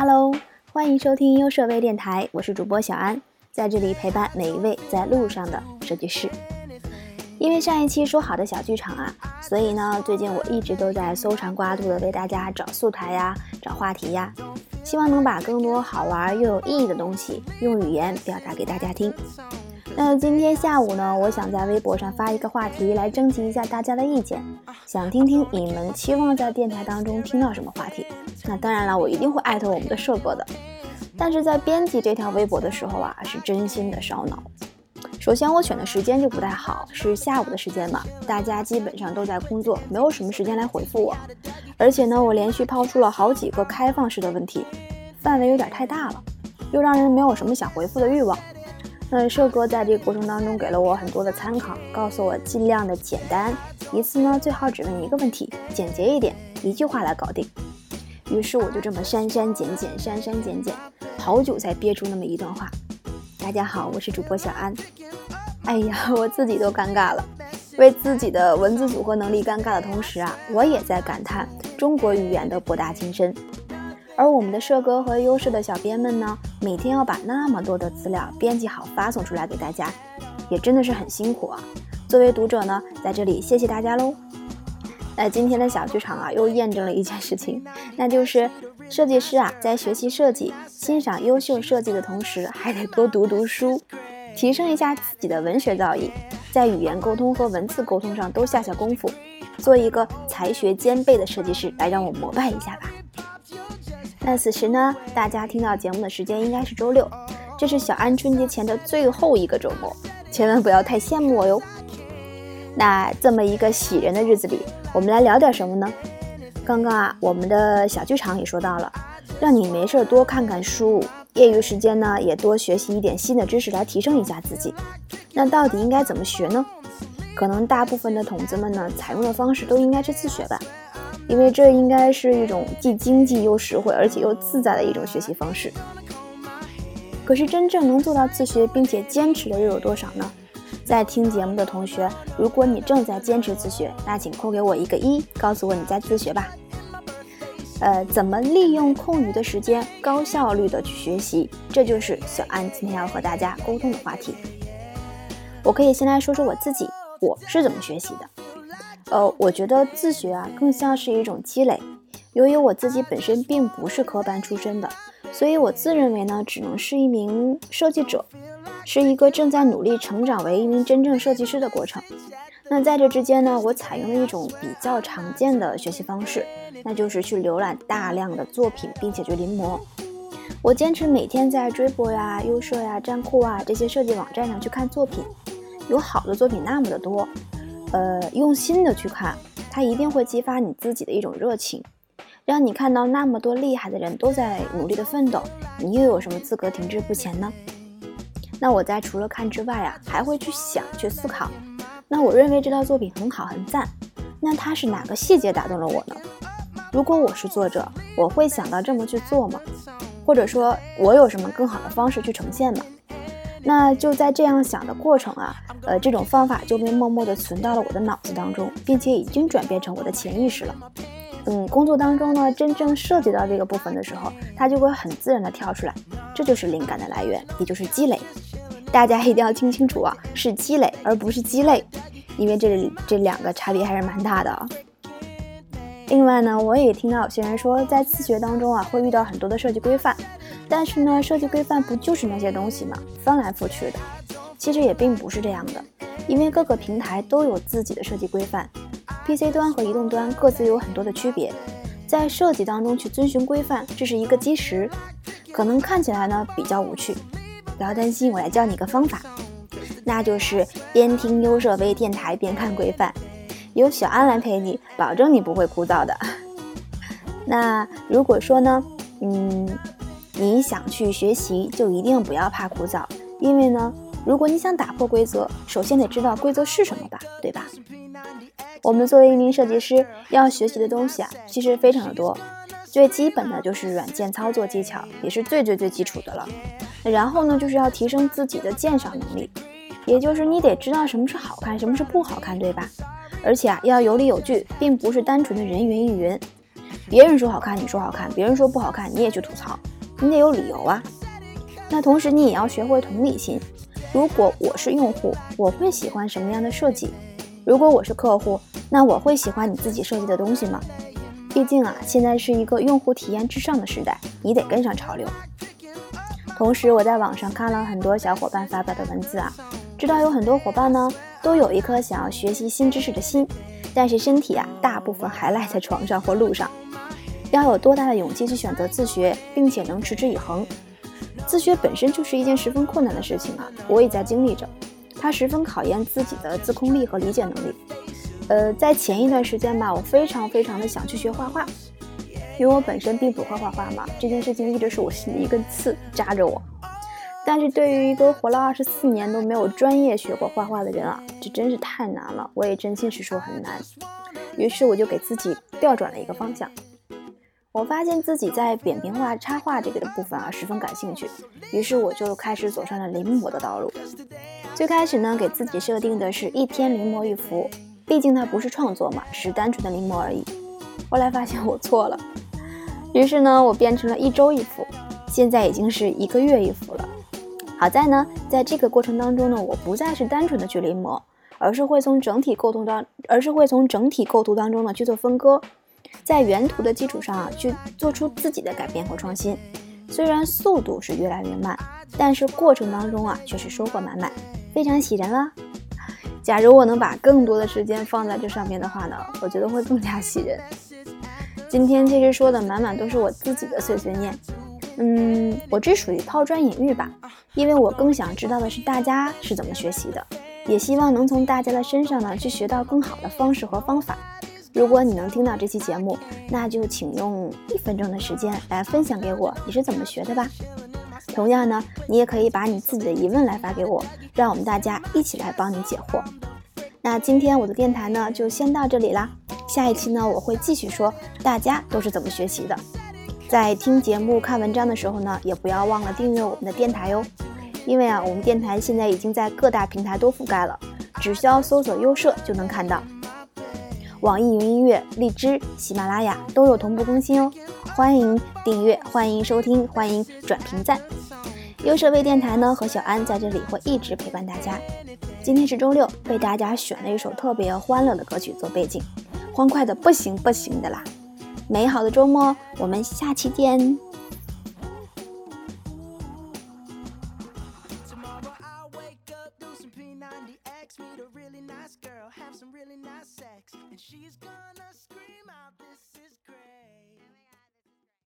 Hello，欢迎收听优设微电台，我是主播小安，在这里陪伴每一位在路上的设计师。因为上一期说好的小剧场啊，所以呢，最近我一直都在搜肠刮肚的为大家找素材呀，找话题呀，希望能把更多好玩又有意义的东西用语言表达给大家听。那今天下午呢，我想在微博上发一个话题来征集一下大家的意见，想听听你们期望在电台当中听到什么话题。那当然了，我一定会艾特我们的社哥的。但是在编辑这条微博的时候啊，是真心的烧脑。首先我选的时间就不太好，是下午的时间嘛，大家基本上都在工作，没有什么时间来回复我。而且呢，我连续抛出了好几个开放式的问题，范围有点太大了，又让人没有什么想回复的欲望。那社哥在这个过程当中给了我很多的参考，告诉我尽量的简单，一次呢最好只问一个问题，简洁一点，一句话来搞定。于是我就这么删删减减，删删减减，好久才憋出那么一段话。大家好，我是主播小安。哎呀，我自己都尴尬了，为自己的文字组合能力尴尬的同时啊，我也在感叹中国语言的博大精深。而我们的社哥和优势的小编们呢，每天要把那么多的资料编辑好发送出来给大家，也真的是很辛苦啊。作为读者呢，在这里谢谢大家喽。那今天的小剧场啊，又验证了一件事情，那就是设计师啊，在学习设计、欣赏优秀设计的同时，还得多读读书，提升一下自己的文学造诣，在语言沟通和文字沟通上都下下功夫，做一个才学兼备的设计师，来让我膜拜一下吧。那此时呢，大家听到节目的时间应该是周六，这是小安春节前的最后一个周末，千万不要太羡慕我哟。那这么一个喜人的日子里，我们来聊点什么呢？刚刚啊，我们的小剧场也说到了，让你没事儿多看看书，业余时间呢也多学习一点新的知识来提升一下自己。那到底应该怎么学呢？可能大部分的筒子们呢，采用的方式都应该是自学吧。因为这应该是一种既经济又实惠，而且又自在的一种学习方式。可是真正能做到自学并且坚持的又有多少呢？在听节目的同学，如果你正在坚持自学，那请扣给我一个一，告诉我你在自学吧。呃，怎么利用空余的时间高效率的去学习？这就是小安今天要和大家沟通的话题。我可以先来说说我自己，我是怎么学习的。呃，我觉得自学啊，更像是一种积累。由于我自己本身并不是科班出身的，所以我自认为呢，只能是一名设计者，是一个正在努力成长为一名真正设计师的过程。那在这之间呢，我采用了一种比较常见的学习方式，那就是去浏览大量的作品，并且去临摹。我坚持每天在追博呀、优设呀、站酷啊这些设计网站上去看作品，有好的作品那么的多。呃，用心的去看，它一定会激发你自己的一种热情，让你看到那么多厉害的人都在努力的奋斗，你又有什么资格停滞不前呢？那我在除了看之外啊，还会去想、去思考。那我认为这套作品很好、很赞，那它是哪个细节打动了我呢？如果我是作者，我会想到这么去做吗？或者说，我有什么更好的方式去呈现吗？那就在这样想的过程啊，呃，这种方法就被默默地存到了我的脑子当中，并且已经转变成我的潜意识了。嗯，工作当中呢，真正涉及到这个部分的时候，它就会很自然地跳出来。这就是灵感的来源，也就是积累。大家一定要听清楚啊，是积累而不是鸡肋，因为这里这两个差别还是蛮大的啊。另外呢，我也听到有些人说，在自学当中啊，会遇到很多的设计规范。但是呢，设计规范不就是那些东西吗？翻来覆去的，其实也并不是这样的，因为各个平台都有自己的设计规范，PC 端和移动端各自有很多的区别，在设计当中去遵循规范，这是一个基石，可能看起来呢比较无趣，不要担心，我来教你个方法，那就是边听优设微电台边看规范，有小安来陪你，保证你不会枯燥的。那如果说呢，嗯。你想去学习，就一定不要怕枯燥，因为呢，如果你想打破规则，首先得知道规则是什么吧，对吧？我们作为一名设计师，要学习的东西啊，其实非常的多。最基本的就是软件操作技巧，也是最最最基础的了。然后呢，就是要提升自己的鉴赏能力，也就是你得知道什么是好看，什么是不好看，对吧？而且啊，要有理有据，并不是单纯的人云亦云。别人说好看，你说好看；别人说不好看，你也去吐槽，你得有理由啊。那同时，你也要学会同理心。如果我是用户，我会喜欢什么样的设计？如果我是客户，那我会喜欢你自己设计的东西吗？毕竟啊，现在是一个用户体验至上的时代，你得跟上潮流。同时，我在网上看了很多小伙伴发表的文字啊，知道有很多伙伴呢都有一颗想要学习新知识的心，但是身体啊大部分还赖在床上或路上。要有多大的勇气去选择自学，并且能持之以恒？自学本身就是一件十分困难的事情啊，我也在经历着。它十分考验自己的自控力和理解能力。呃，在前一段时间吧，我非常非常的想去学画画，因为我本身并不会画画嘛，这件事情一直是我心里一根刺扎着我。但是对于一个活了二十四年都没有专业学过画画的人啊，这真是太难了，我也真心实说很难。于是我就给自己调转了一个方向。我发现自己在扁平化插画这个的部分啊十分感兴趣，于是我就开始走上了临摹的道路。最开始呢，给自己设定的是一天临摹一幅，毕竟它不是创作嘛，是单纯的临摹而已。后来发现我错了，于是呢，我变成了一周一幅，现在已经是一个月一幅了。好在呢，在这个过程当中呢，我不再是单纯的去临摹，而是会从整体构图当，而是会从整体构图当中呢去做分割。在原图的基础上啊，去做出自己的改变和创新。虽然速度是越来越慢，但是过程当中啊，却是收获满满，非常喜人啦。假如我能把更多的时间放在这上面的话呢，我觉得会更加喜人。今天其实说的满满都是我自己的碎碎念，嗯，我这属于抛砖引玉吧，因为我更想知道的是大家是怎么学习的，也希望能从大家的身上呢去学到更好的方式和方法。如果你能听到这期节目，那就请用一分钟的时间来分享给我你是怎么学的吧。同样呢，你也可以把你自己的疑问来发给我，让我们大家一起来帮你解惑。那今天我的电台呢就先到这里啦，下一期呢我会继续说大家都是怎么学习的。在听节目、看文章的时候呢，也不要忘了订阅我们的电台哟，因为啊，我们电台现在已经在各大平台都覆盖了，只需要搜索“优设”就能看到。网易云音乐、荔枝、喜马拉雅都有同步更新哦，欢迎订阅，欢迎收听，欢迎转评赞。优设微电台呢和小安在这里会一直陪伴大家。今天是周六，为大家选了一首特别欢乐的歌曲做背景，欢快的不行不行的啦。美好的周末，我们下期见。